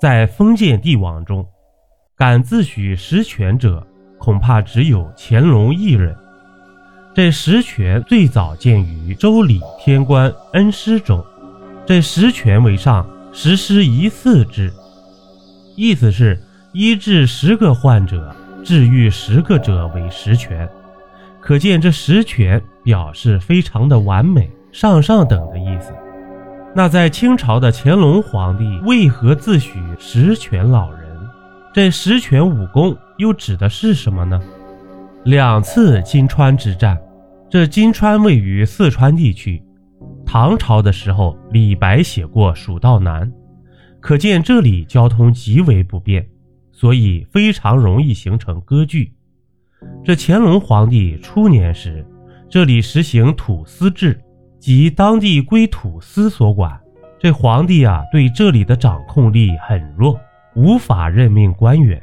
在封建帝王中，敢自诩实权者，恐怕只有乾隆一人。这实权最早见于《周礼·天官恩师》中，这实权为上，实施一次制，意思是医治十个患者，治愈十个者为实权。可见这实权表示非常的完美、上上等的意思。那在清朝的乾隆皇帝为何自诩十全老人？这十全武功又指的是什么呢？两次金川之战，这金川位于四川地区。唐朝的时候，李白写过《蜀道难》，可见这里交通极为不便，所以非常容易形成割据。这乾隆皇帝初年时，这里实行土司制。即当地归土司所管，这皇帝啊对这里的掌控力很弱，无法任命官员，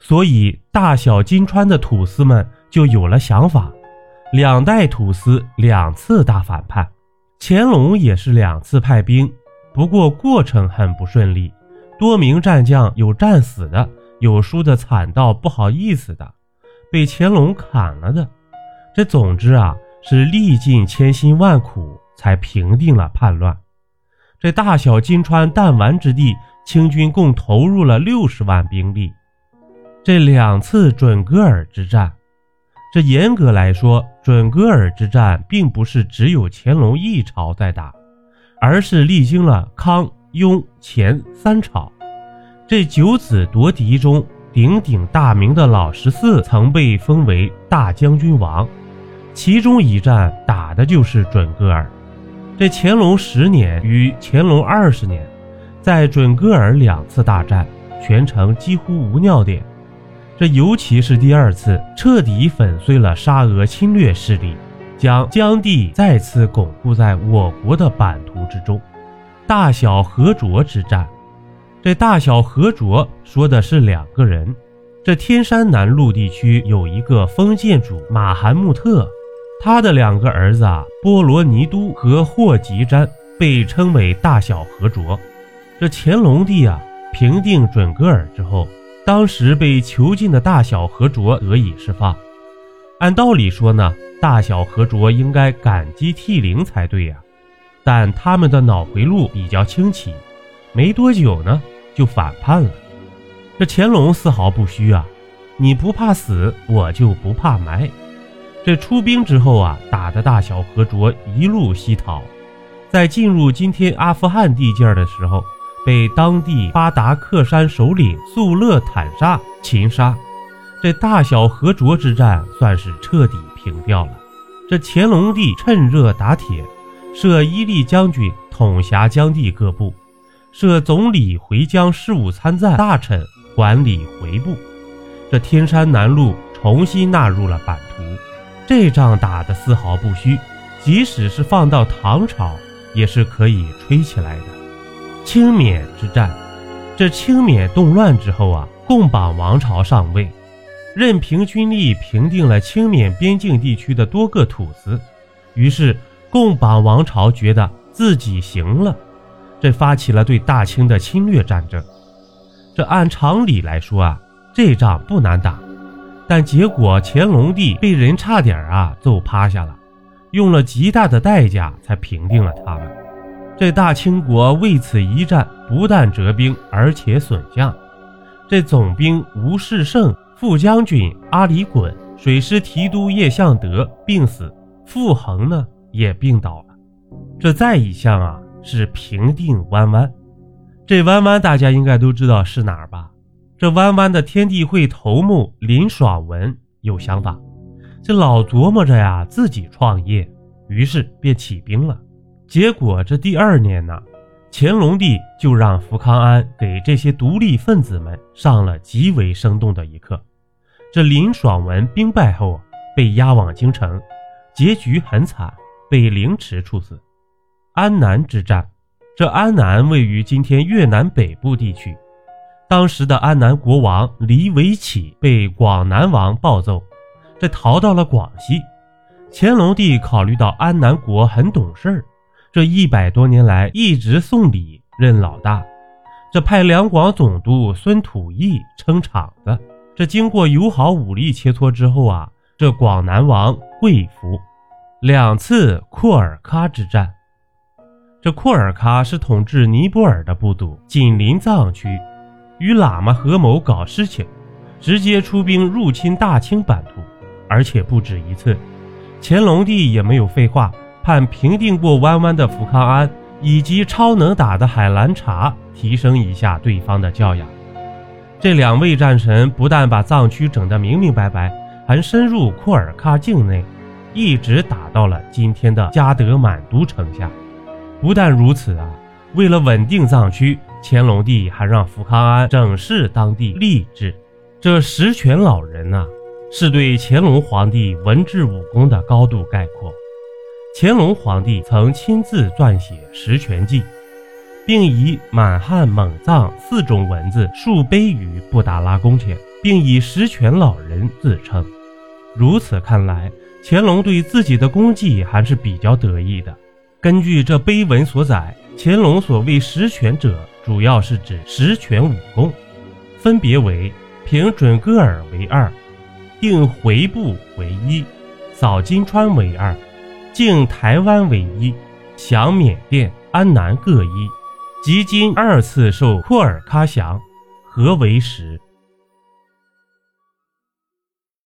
所以大小金川的土司们就有了想法。两代土司两次大反叛，乾隆也是两次派兵，不过过程很不顺利，多名战将有战死的，有输的惨到不好意思的，被乾隆砍了的。这总之啊。是历尽千辛万苦才平定了叛乱。这大小金川弹丸之地，清军共投入了六十万兵力。这两次准噶尔之战，这严格来说，准噶尔之战并不是只有乾隆一朝在打，而是历经了康、雍、乾三朝。这九子夺嫡中鼎鼎大名的老十四，曾被封为大将军王。其中一战打的就是准噶尔。这乾隆十年与乾隆二十年，在准噶尔两次大战，全程几乎无尿点。这尤其是第二次，彻底粉碎了沙俄侵略势力，将疆地再次巩固在我国的版图之中。大小和卓之战，这大小和卓说的是两个人。这天山南麓地区有一个封建主马罕木特。他的两个儿子啊，波罗尼都和霍吉詹被称为大小和卓。这乾隆帝啊，平定准噶尔之后，当时被囚禁的大小和卓得以释放。按道理说呢，大小和卓应该感激涕零才对呀，但他们的脑回路比较清奇，没多久呢就反叛了。这乾隆丝毫不虚啊，你不怕死，我就不怕埋。这出兵之后啊，打的大小和卓一路西逃，在进入今天阿富汗地界的时候，被当地巴达克山首领素勒坦沙擒杀。这大小和卓之战算是彻底平掉了。这乾隆帝趁热打铁，设伊利将军统辖疆地各部，设总理回疆事务参赞大臣管理回部。这天山南路重新纳入了版图。这仗打得丝毫不虚，即使是放到唐朝，也是可以吹起来的。清缅之战，这清缅动乱之后啊，贡榜王朝上位，任凭军力平定了清缅边境地区的多个土司，于是贡榜王朝觉得自己行了，这发起了对大清的侵略战争。这按常理来说啊，这仗不难打。但结果，乾隆帝被人差点啊揍趴下了，用了极大的代价才平定了他们。这大清国为此一战，不但折兵，而且损将。这总兵吴世胜、副将军阿里衮、水师提督叶向德病死，傅恒呢也病倒了。这再一项啊，是平定湾湾。这湾湾大家应该都知道是哪儿吧？这弯弯的天地会头目林爽文有想法，这老琢磨着呀自己创业，于是便起兵了。结果这第二年呢，乾隆帝就让福康安给这些独立分子们上了极为生动的一课。这林爽文兵败后被押往京城，结局很惨，被凌迟处死。安南之战，这安南位于今天越南北部地区。当时的安南国王黎维启被广南王暴揍，这逃到了广西。乾隆帝考虑到安南国很懂事儿，这一百多年来一直送礼认老大，这派两广总督孙土义撑场子。这经过友好武力切磋之后啊，这广南王跪服。两次库尔喀之战，这库尔喀是统治尼泊尔的部族，紧邻藏区，与喇嘛合谋搞事情，直接出兵入侵大清版图，而且不止一次。乾隆帝也没有废话，判平定过弯弯的福康安以及超能打的海兰察提升一下对方的教养。这两位战神不但把藏区整得明明白白，还深入库尔喀境内，一直打到了今天的加德满都城下。不但如此啊，为了稳定藏区，乾隆帝还让福康安整饰当地吏治。这十全老人呐，是对乾隆皇帝文治武功的高度概括。乾隆皇帝曾亲自撰写《十全记》。并以满汉蒙藏四种文字竖碑于布达拉宫前，并以十全老人自称。如此看来，乾隆对自己的功绩还是比较得意的。根据这碑文所载，乾隆所谓十全者，主要是指十全武功，分别为平准噶尔为二，定回部为一，扫金川为二，靖台湾为一，降缅甸、安南各一。及今二次受廓尔喀降，合为十。